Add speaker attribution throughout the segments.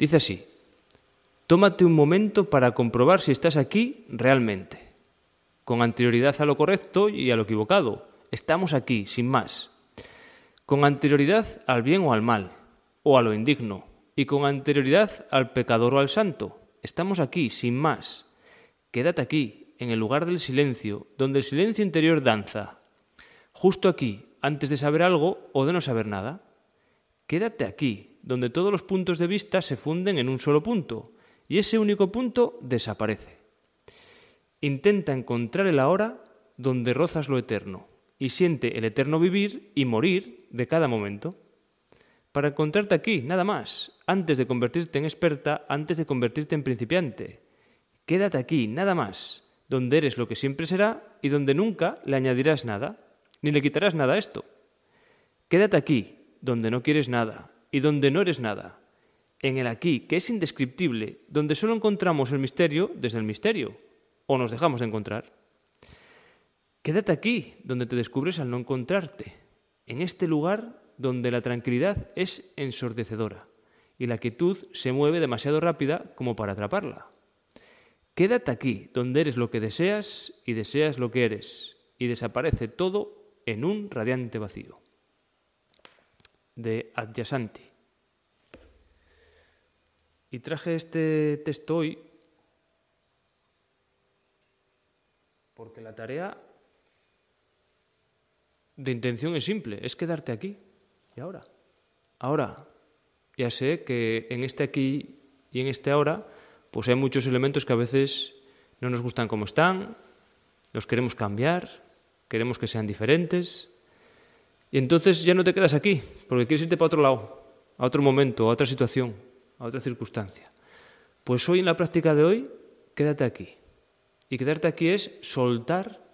Speaker 1: Dice así, tómate un momento para comprobar si estás aquí realmente, con anterioridad a lo correcto y a lo equivocado. Estamos aquí, sin más. Con anterioridad al bien o al mal, o a lo indigno, y con anterioridad al pecador o al santo. Estamos aquí, sin más. Quédate aquí, en el lugar del silencio, donde el silencio interior danza. Justo aquí, antes de saber algo o de no saber nada. Quédate aquí, donde todos los puntos de vista se funden en un solo punto, y ese único punto desaparece. Intenta encontrar el ahora donde rozas lo eterno, y siente el eterno vivir y morir de cada momento. Para encontrarte aquí, nada más, antes de convertirte en experta, antes de convertirte en principiante. Quédate aquí, nada más, donde eres lo que siempre será y donde nunca le añadirás nada, ni le quitarás nada a esto. Quédate aquí, donde no quieres nada y donde no eres nada, en el aquí, que es indescriptible, donde solo encontramos el misterio desde el misterio, o nos dejamos de encontrar. Quédate aquí, donde te descubres al no encontrarte, en este lugar donde la tranquilidad es ensordecedora y la quietud se mueve demasiado rápida como para atraparla. Quédate aquí, donde eres lo que deseas y deseas lo que eres, y desaparece todo en un radiante vacío de Adjasanti. Y traje este texto hoy porque la tarea de intención es simple, es quedarte aquí y ahora. Ahora, ya sé que en este aquí y en este ahora, pues hay muchos elementos que a veces no nos gustan como están, los queremos cambiar, queremos que sean diferentes, y entonces ya no te quedas aquí, porque quieres irte para otro lado, a otro momento, a otra situación, a otra circunstancia. Pues hoy en la práctica de hoy, quédate aquí. Y quedarte aquí es soltar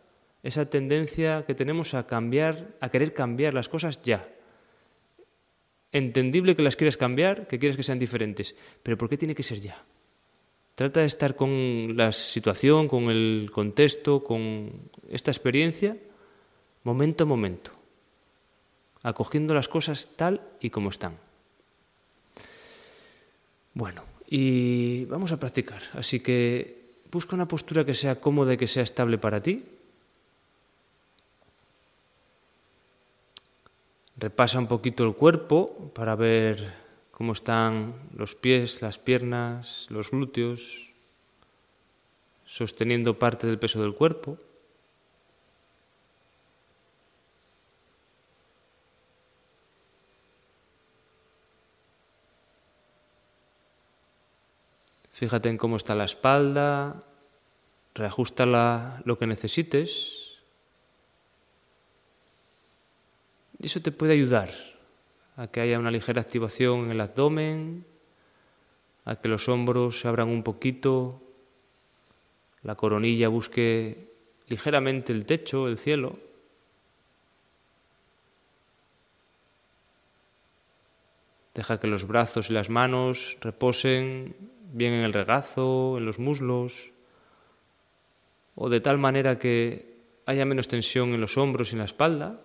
Speaker 1: esa tendencia que tenemos a cambiar, a querer cambiar las cosas ya. Entendible que las quieras cambiar, que quieres que sean diferentes, pero ¿por qué tiene que ser ya? Trata de estar con la situación, con el contexto, con esta experiencia, momento a momento acogiendo las cosas tal y como están. Bueno, y vamos a practicar. Así que busca una postura que sea cómoda y que sea estable para ti. Repasa un poquito el cuerpo para ver cómo están los pies, las piernas, los glúteos, sosteniendo parte del peso del cuerpo. Fíjate en cómo está la espalda, reajusta lo que necesites. Y eso te puede ayudar a que haya una ligera activación en el abdomen, a que los hombros se abran un poquito, la coronilla busque ligeramente el techo, el cielo. Deja que los brazos y las manos reposen bien en el regazo, en los muslos, o de tal manera que haya menos tensión en los hombros y en la espalda.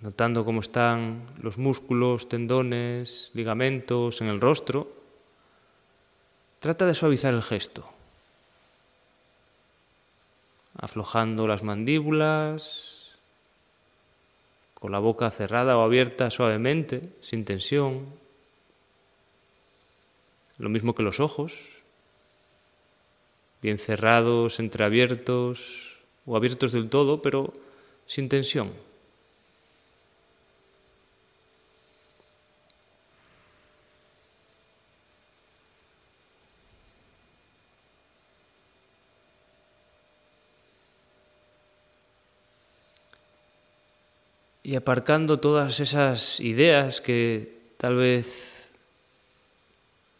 Speaker 1: Notando cómo están los músculos, tendones, ligamentos en el rostro, trata de suavizar el gesto aflojando las mandíbulas, con la boca cerrada o abierta suavemente, sin tensión. Lo mismo que los ojos, bien cerrados, entreabiertos o abiertos del todo, pero sin tensión. Y aparcando todas esas ideas que tal vez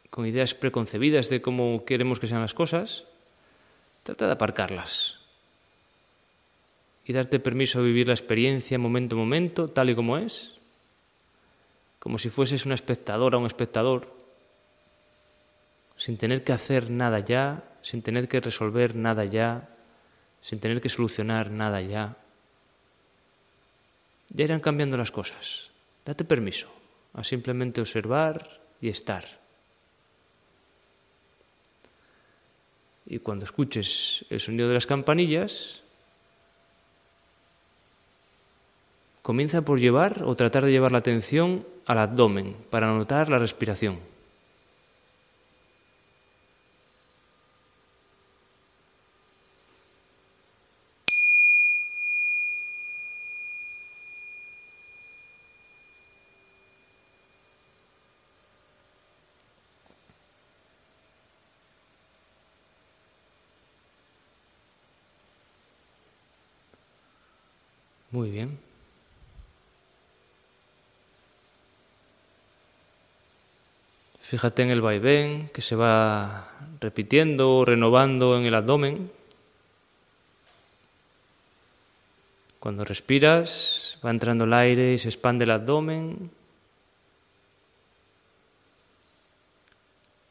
Speaker 1: con ideas preconcebidas de cómo queremos que sean las cosas, trata de aparcarlas y darte permiso a vivir la experiencia momento a momento, tal y como es, como si fueses una espectadora o un espectador, sin tener que hacer nada ya, sin tener que resolver nada ya, sin tener que solucionar nada ya. Ya irán cambiando las cosas. Date permiso a simplemente observar y estar. Y cuando escuches el sonido de las campanillas, comienza por llevar o tratar de llevar la atención al abdomen para notar la respiración. Muy bien. Fíjate en el vaivén que se va repitiendo, renovando en el abdomen. Cuando respiras, va entrando el aire y se expande el abdomen.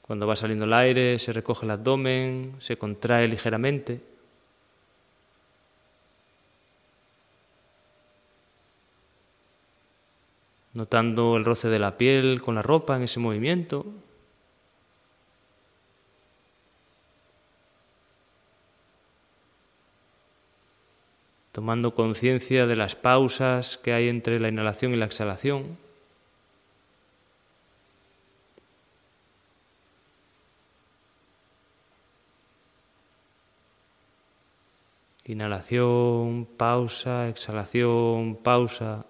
Speaker 1: Cuando va saliendo el aire, se recoge el abdomen, se contrae ligeramente. Notando el roce de la piel con la ropa en ese movimiento. tomando conciencia de las pausas que hay entre la inhalación y la exhalación. Inhalación, pausa, exhalación, pausa.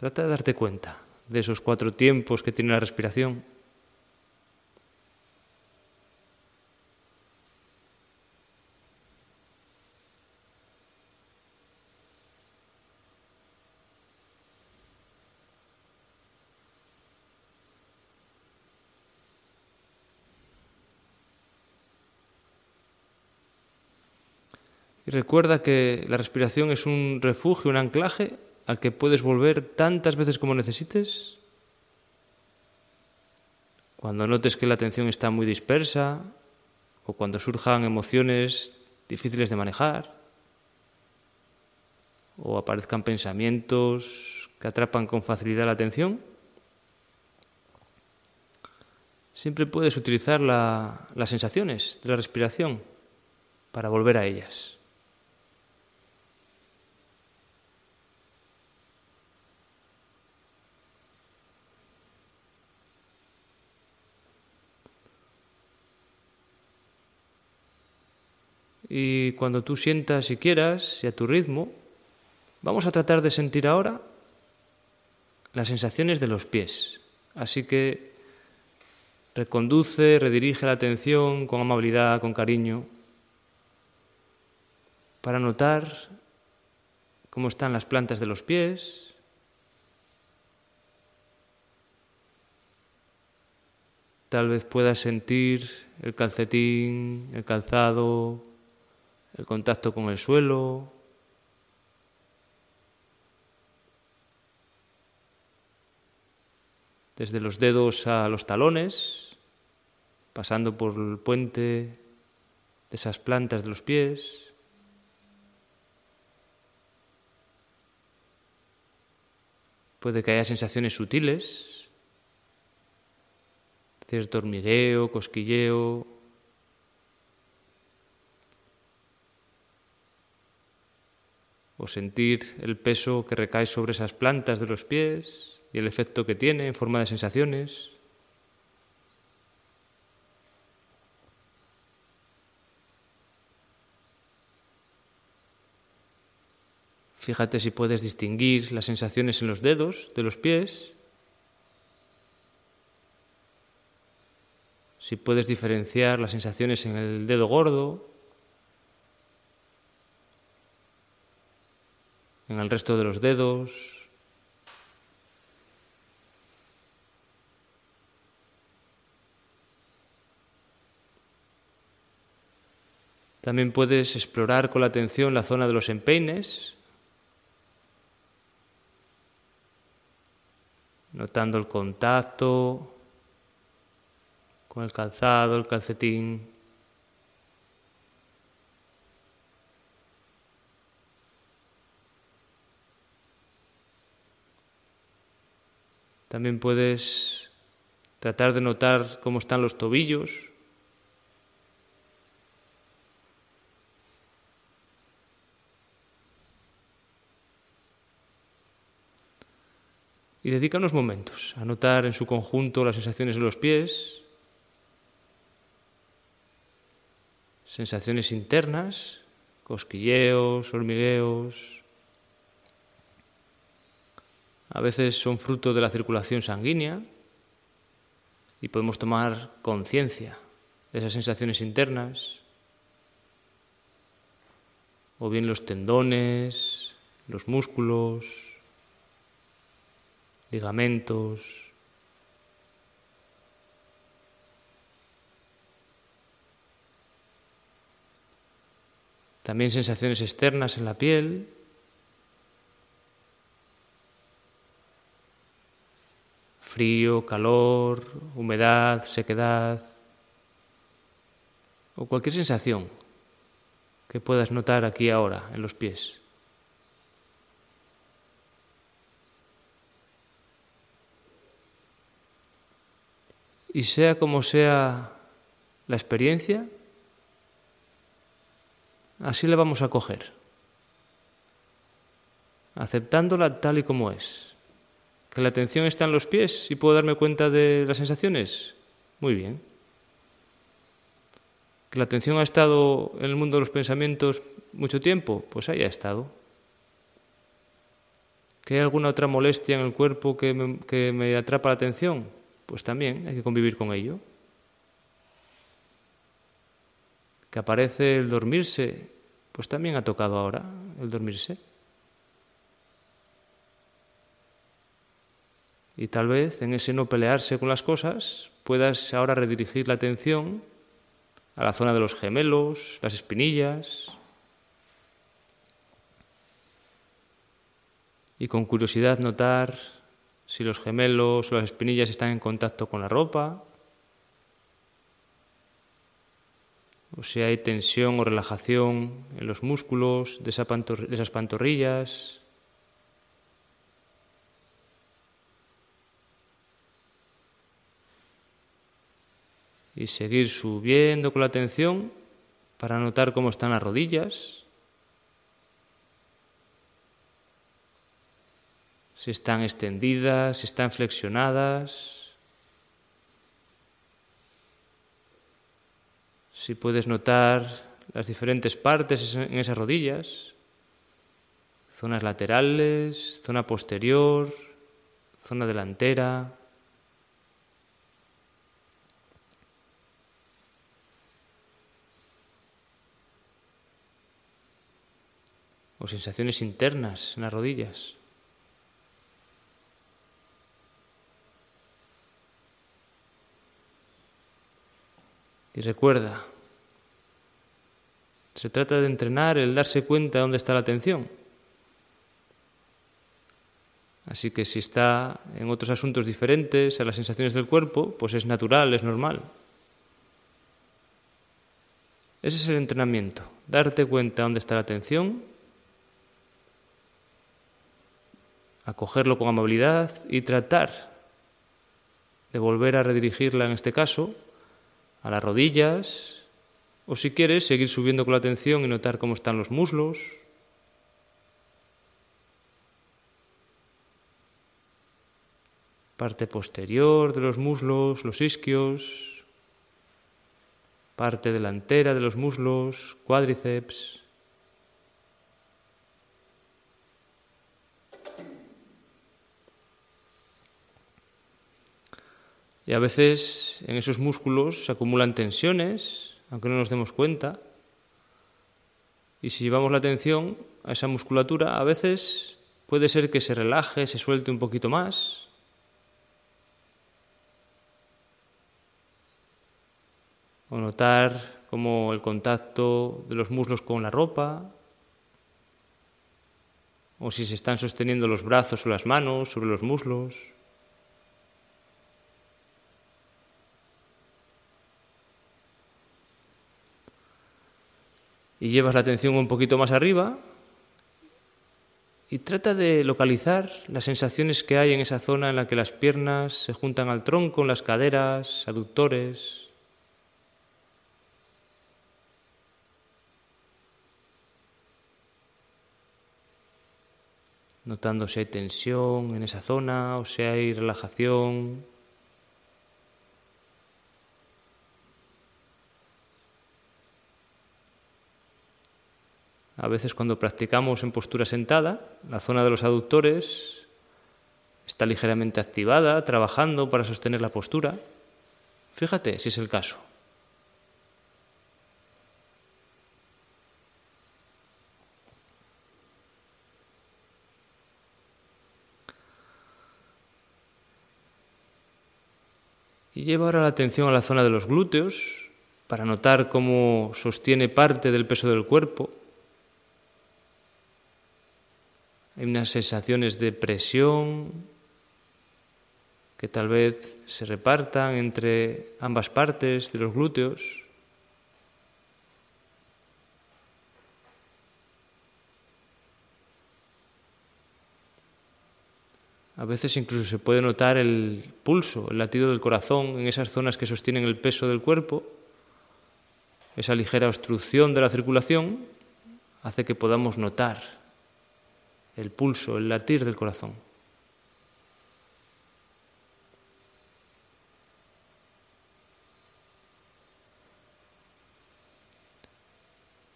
Speaker 1: Trata de darte cuenta de esos cuatro tiempos que tiene la respiración. Y recuerda que la respiración es un refugio, un anclaje al que puedes volver tantas veces como necesites? Cuando notes que la atención está muy dispersa o cuando surjan emociones difíciles de manejar o aparezcan pensamientos que atrapan con facilidad la atención, siempre puedes utilizar las sensaciones de la respiración para volver a ellas. Y cuando tú sientas y quieras y a tu ritmo, vamos a tratar de sentir ahora las sensaciones de los pies. Así que reconduce, redirige la atención con amabilidad, con cariño, para notar cómo están las plantas de los pies. Tal vez puedas sentir el calcetín, el calzado, el contacto con el suelo. Desde los dedos a los talones, pasando por el puente de esas plantas de los pies. Puede que haya sensaciones sutiles, cierto hormigueo, cosquilleo, o sentir el peso que recae sobre esas plantas de los pies y el efecto que tiene en forma de sensaciones. Fíjate si puedes distinguir las sensaciones en los dedos de los pies, si puedes diferenciar las sensaciones en el dedo gordo en el resto de los dedos. También puedes explorar con la atención la zona de los empeines, notando el contacto, con el calzado, el calcetín. También puedes tratar de notar cómo están los tobillos. Y dedica unos momentos a notar en su conjunto las sensaciones de los pies, sensaciones internas, cosquilleos, hormigueos. A veces son fruto de la circulación sanguínea y podemos tomar conciencia de esas sensaciones internas, o bien los tendones, los músculos, ligamentos. También sensaciones externas en la piel. Frío, calor, humedad, sequedad. O cualquier sensación que puedas notar aquí ahora en los pies. Y sea como sea la experiencia, así la vamos a coger, aceptándola tal y como es. Que la atención está en los pies y puedo darme cuenta de las sensaciones. Muy bien. Que la atención ha estado en el mundo de los pensamientos mucho tiempo, pues ahí ha estado. Que hay alguna otra molestia en el cuerpo que me, que me atrapa la atención, pues también hay que convivir con ello. Que aparece el dormirse, pues también ha tocado ahora el dormirse. Y tal vez en ese no pelearse con las cosas puedas ahora redirigir la atención a la zona de los gemelos, las espinillas, y con curiosidad notar si los gemelos o las espinillas están en contacto con la ropa, o si hay tensión o relajación en los músculos de, esas pantorrillas. Y seguir subiendo con la atención para notar cómo están las rodillas. si están extendidas, si están flexionadas, si puedes notar las diferentes partes en esas rodillas, zonas laterales, zona posterior, zona delantera. O sensaciones internas en las rodillas. Y recuerda, se trata de entrenar el darse cuenta de dónde está la atención. Así que si está en otros asuntos diferentes a las sensaciones del cuerpo, pues es natural, es normal. Ese es el entrenamiento, darte cuenta de dónde está la atención, acogerlo con amabilidad y tratar de volver a redirigirla en este caso a las rodillas, o si quieres seguir subiendo con la atención y notar cómo están los muslos. Parte posterior de los muslos, los isquios, parte delantera de los muslos, cuádriceps. Y a veces en esos músculos se acumulan tensiones, aunque no nos demos cuenta. Y si llevamos la atención a esa musculatura, a veces puede ser que se relaje, se suelte un poquito más. O notar como el contacto de los muslos con la ropa. O si se están sosteniendo los brazos o las manos sobre los muslos. Y llevas la atención un poquito más arriba y trata de localizar las sensaciones que hay en esa zona en la que las piernas se juntan al tronco, en las caderas, aductores. Notando si hay tensión en esa zona o si hay relajación. A veces cuando practicamos en postura sentada, la zona de los aductores está ligeramente activada, trabajando para sostener la postura. Fíjate si es el caso. Y lleva ahora la atención a la zona de los glúteos para notar cómo sostiene parte del peso del cuerpo Hay unas sensaciones de presión que tal vez se repartan entre ambas partes de los glúteos. A veces incluso se puede notar el pulso, el latido del corazón en esas zonas que sostienen el peso del cuerpo. Esa ligera obstrucción de la circulación hace que podamos notar el pulso, el latir del corazón.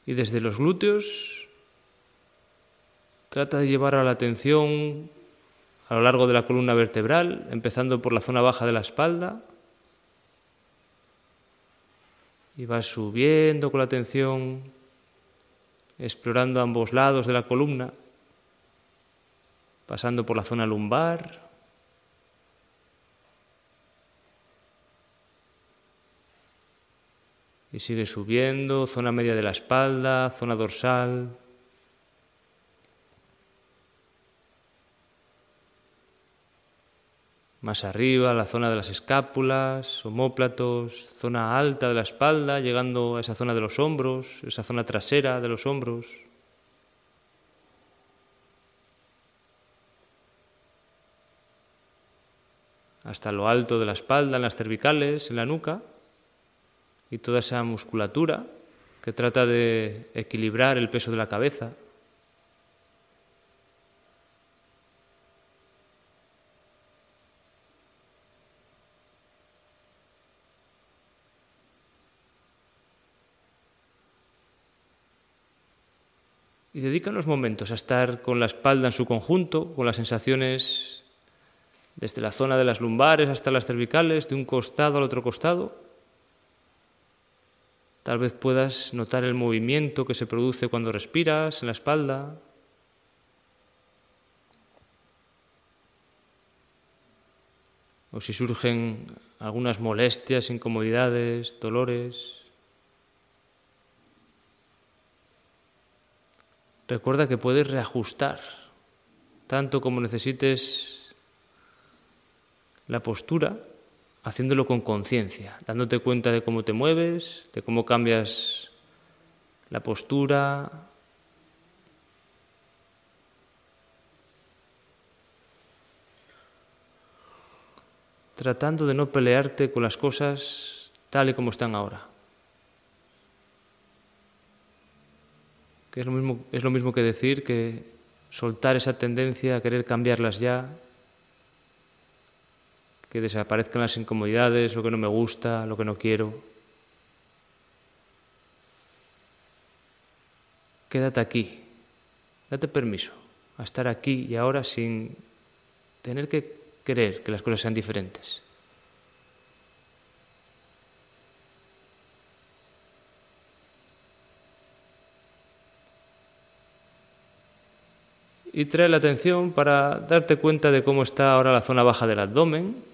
Speaker 1: Y desde los glúteos trata de llevar a la atención a lo largo de la columna vertebral, empezando por la zona baja de la espalda. Y va subiendo con la atención, explorando ambos lados de la columna pasando por la zona lumbar. Y sigue subiendo, zona media de la espalda, zona dorsal. Más arriba, la zona de las escápulas, homóplatos, zona alta de la espalda, llegando a esa zona de los hombros, esa zona trasera de los hombros. Hasta lo alto de la espalda, en las cervicales, en la nuca, y toda esa musculatura que trata de equilibrar el peso de la cabeza. Y dedica unos momentos a estar con la espalda en su conjunto, con las sensaciones desde la zona de las lumbares hasta las cervicales, de un costado al otro costado. Tal vez puedas notar el movimiento que se produce cuando respiras en la espalda. O si surgen algunas molestias, incomodidades, dolores. Recuerda que puedes reajustar tanto como necesites la postura haciéndolo con conciencia, dándote cuenta de cómo te mueves, de cómo cambias la postura. Tratando de no pelearte con las cosas tal y como están ahora. Que es lo mismo, es lo mismo que decir que soltar esa tendencia a querer cambiarlas ya que desaparezcan las incomodidades, lo que no me gusta, lo que no quiero. Quédate aquí, date permiso a estar aquí y ahora sin tener que querer que las cosas sean diferentes. Y trae la atención para darte cuenta de cómo está ahora la zona baja del abdomen,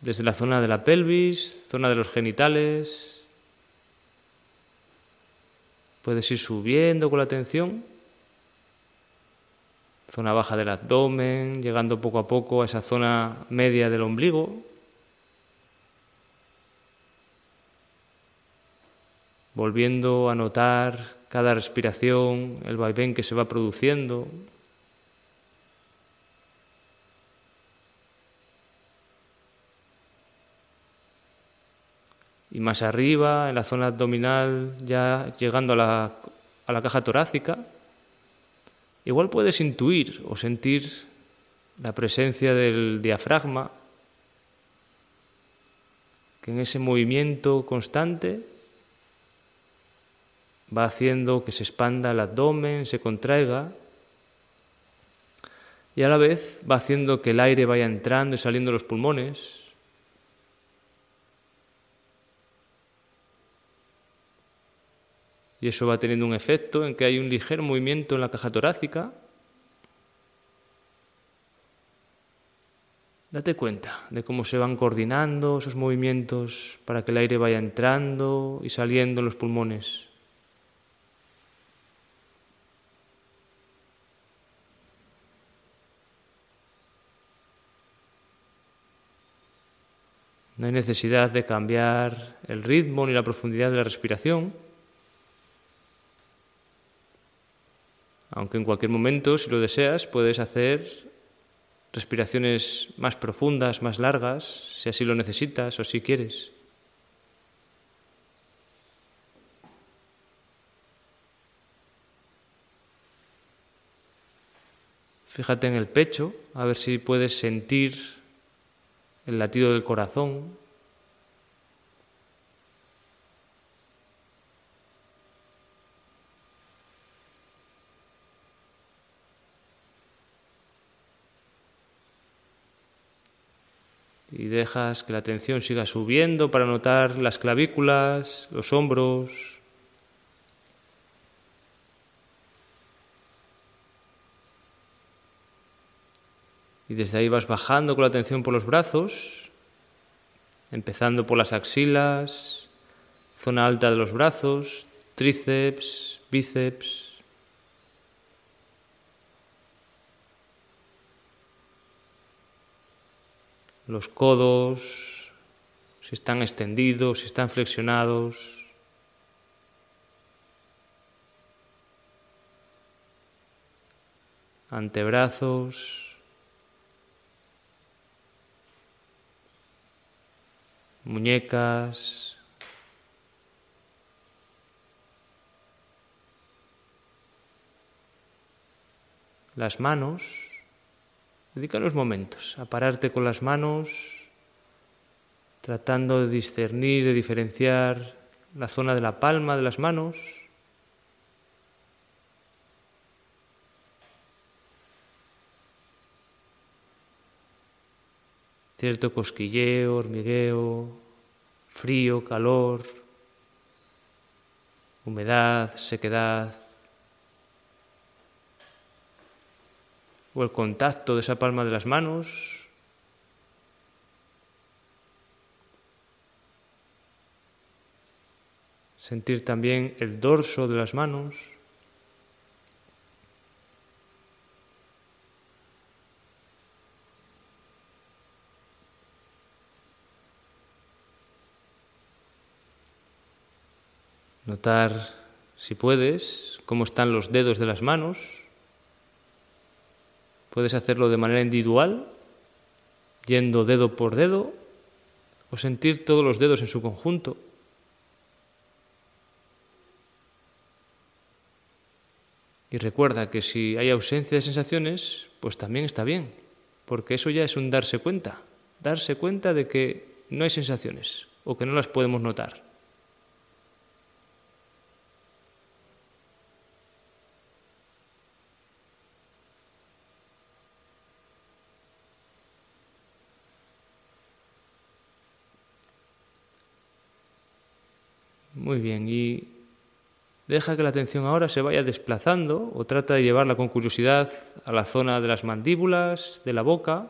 Speaker 1: desde la zona de la pelvis, zona de los genitales. Puedes ir subiendo con la atención, zona baja del abdomen, llegando poco a poco a esa zona media del ombligo. Volviendo a notar cada respiración, el vaivén que se va produciendo. Y más arriba, en la zona abdominal, ya llegando a la, a la caja torácica, igual puedes intuir o sentir la presencia del diafragma, que en ese movimiento constante va haciendo que se expanda el abdomen, se contraiga y a la vez va haciendo que el aire vaya entrando y saliendo de los pulmones. Y eso va teniendo un efecto en que hay un ligero movimiento en la caja torácica. Date cuenta de cómo se van coordinando esos movimientos para que el aire vaya entrando y saliendo en los pulmones. No hay necesidad de cambiar el ritmo ni la profundidad de la respiración. Aunque en cualquier momento, si lo deseas, puedes hacer respiraciones más profundas, más largas, si así lo necesitas o si quieres. Fíjate en el pecho, a ver si puedes sentir el latido del corazón. Y dejas que la atención siga subiendo para notar las clavículas, los hombros, Y desde ahí vas bajando con la atención por los brazos, empezando por las axilas, zona alta de los brazos, tríceps, bíceps. Los codos, si están extendidos, si están flexionados. Antebrazos. muñecas, las manos. Dedica unos momentos a pararte con las manos, tratando de discernir, de diferenciar la zona de la palma de las manos. cierto cosquilleo, hormigueo, frío, calor, humedad, sequedad, o el contacto de esa palma de las manos. Sentir también el dorso de las manos. Notar, si puedes, cómo están los dedos de las manos. Puedes hacerlo de manera individual, yendo dedo por dedo, o sentir todos los dedos en su conjunto. Y recuerda que si hay ausencia de sensaciones, pues también está bien, porque eso ya es un darse cuenta, darse cuenta de que no hay sensaciones o que no las podemos notar. Muy bien, y deja que la atención ahora se vaya desplazando o trata de llevarla con curiosidad a la zona de las mandíbulas, de la boca.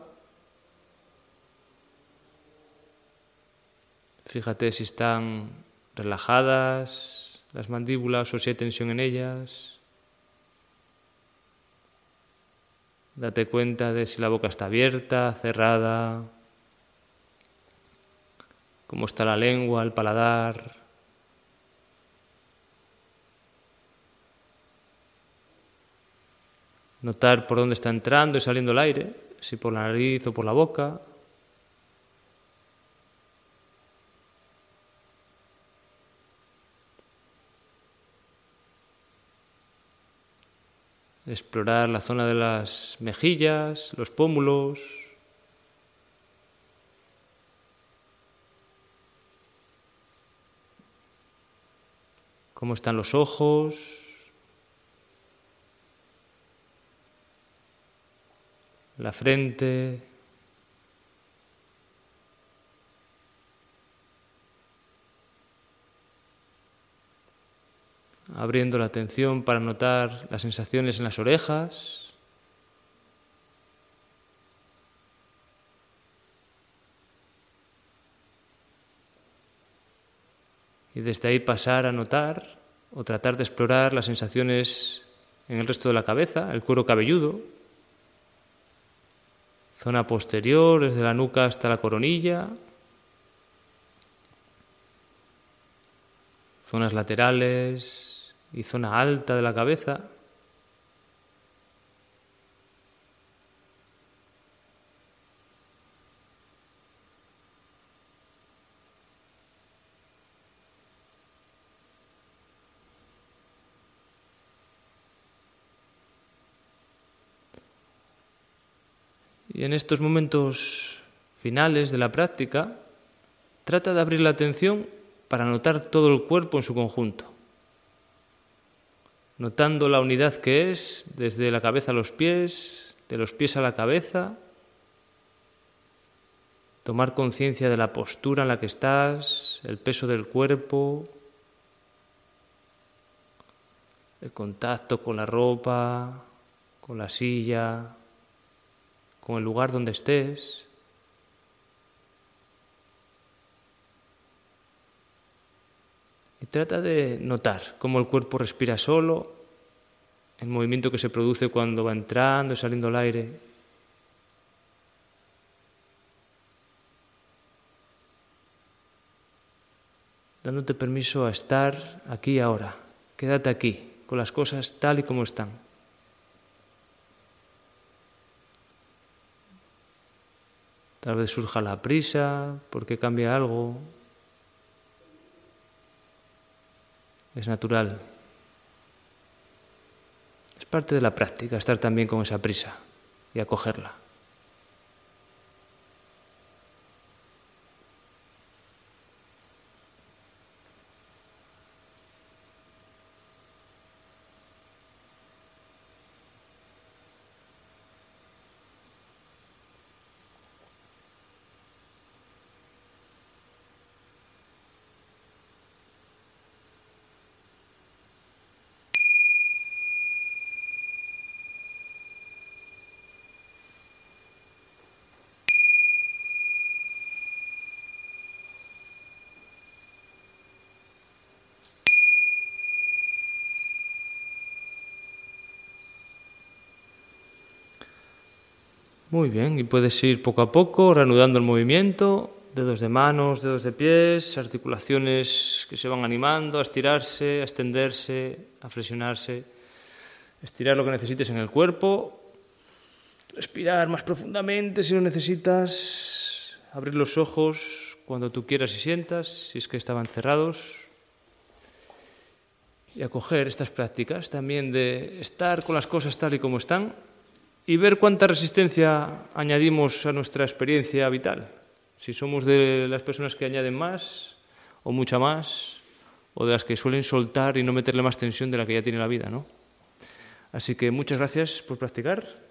Speaker 1: Fíjate si están relajadas las mandíbulas o si hay tensión en ellas. Date cuenta de si la boca está abierta, cerrada, cómo está la lengua, el paladar. Notar por dónde está entrando y saliendo el aire, si por la nariz o por la boca. Explorar la zona de las mejillas, los pómulos, cómo están los ojos, la frente, abriendo la atención para notar las sensaciones en las orejas. Y desde ahí pasar a notar o tratar de explorar las sensaciones en el resto de la cabeza, el cuero cabelludo, zona posterior, desde la nuca hasta la coronilla, zonas laterales y zona alta de la cabeza. Y en estos momentos finales de la práctica, trata de abrir la atención para notar todo el cuerpo en su conjunto, notando la unidad que es desde la cabeza a los pies, de los pies a la cabeza, tomar conciencia de la postura en la que estás, el peso del cuerpo, el contacto con la ropa, con la silla, con el lugar donde estés. Y trata de notar cómo el cuerpo respira solo, el movimiento que se produce cuando va entrando y saliendo el aire. Dándote permiso a estar aquí ahora. Quédate aquí, con las cosas tal y como están. Tal vez surja la prisa porque cambia algo. Es natural. Es parte de la práctica estar también con esa prisa y acogerla. Muy bien, y puedes ir poco a poco reanudando el movimiento, dedos de manos, dedos de pies, articulaciones que se van animando a estirarse, a extenderse, a flexionarse, estirar lo que necesites en el cuerpo, respirar más profundamente si lo necesitas, abrir los ojos cuando tú quieras y sientas, si es que estaban cerrados, y acoger estas prácticas también de estar con las cosas tal y como están y ver cuánta resistencia añadimos a nuestra experiencia vital. Si somos de las personas que añaden más o mucha más, o de las que suelen soltar y no meterle más tensión de la que ya tiene la vida, ¿no? Así que muchas gracias por practicar.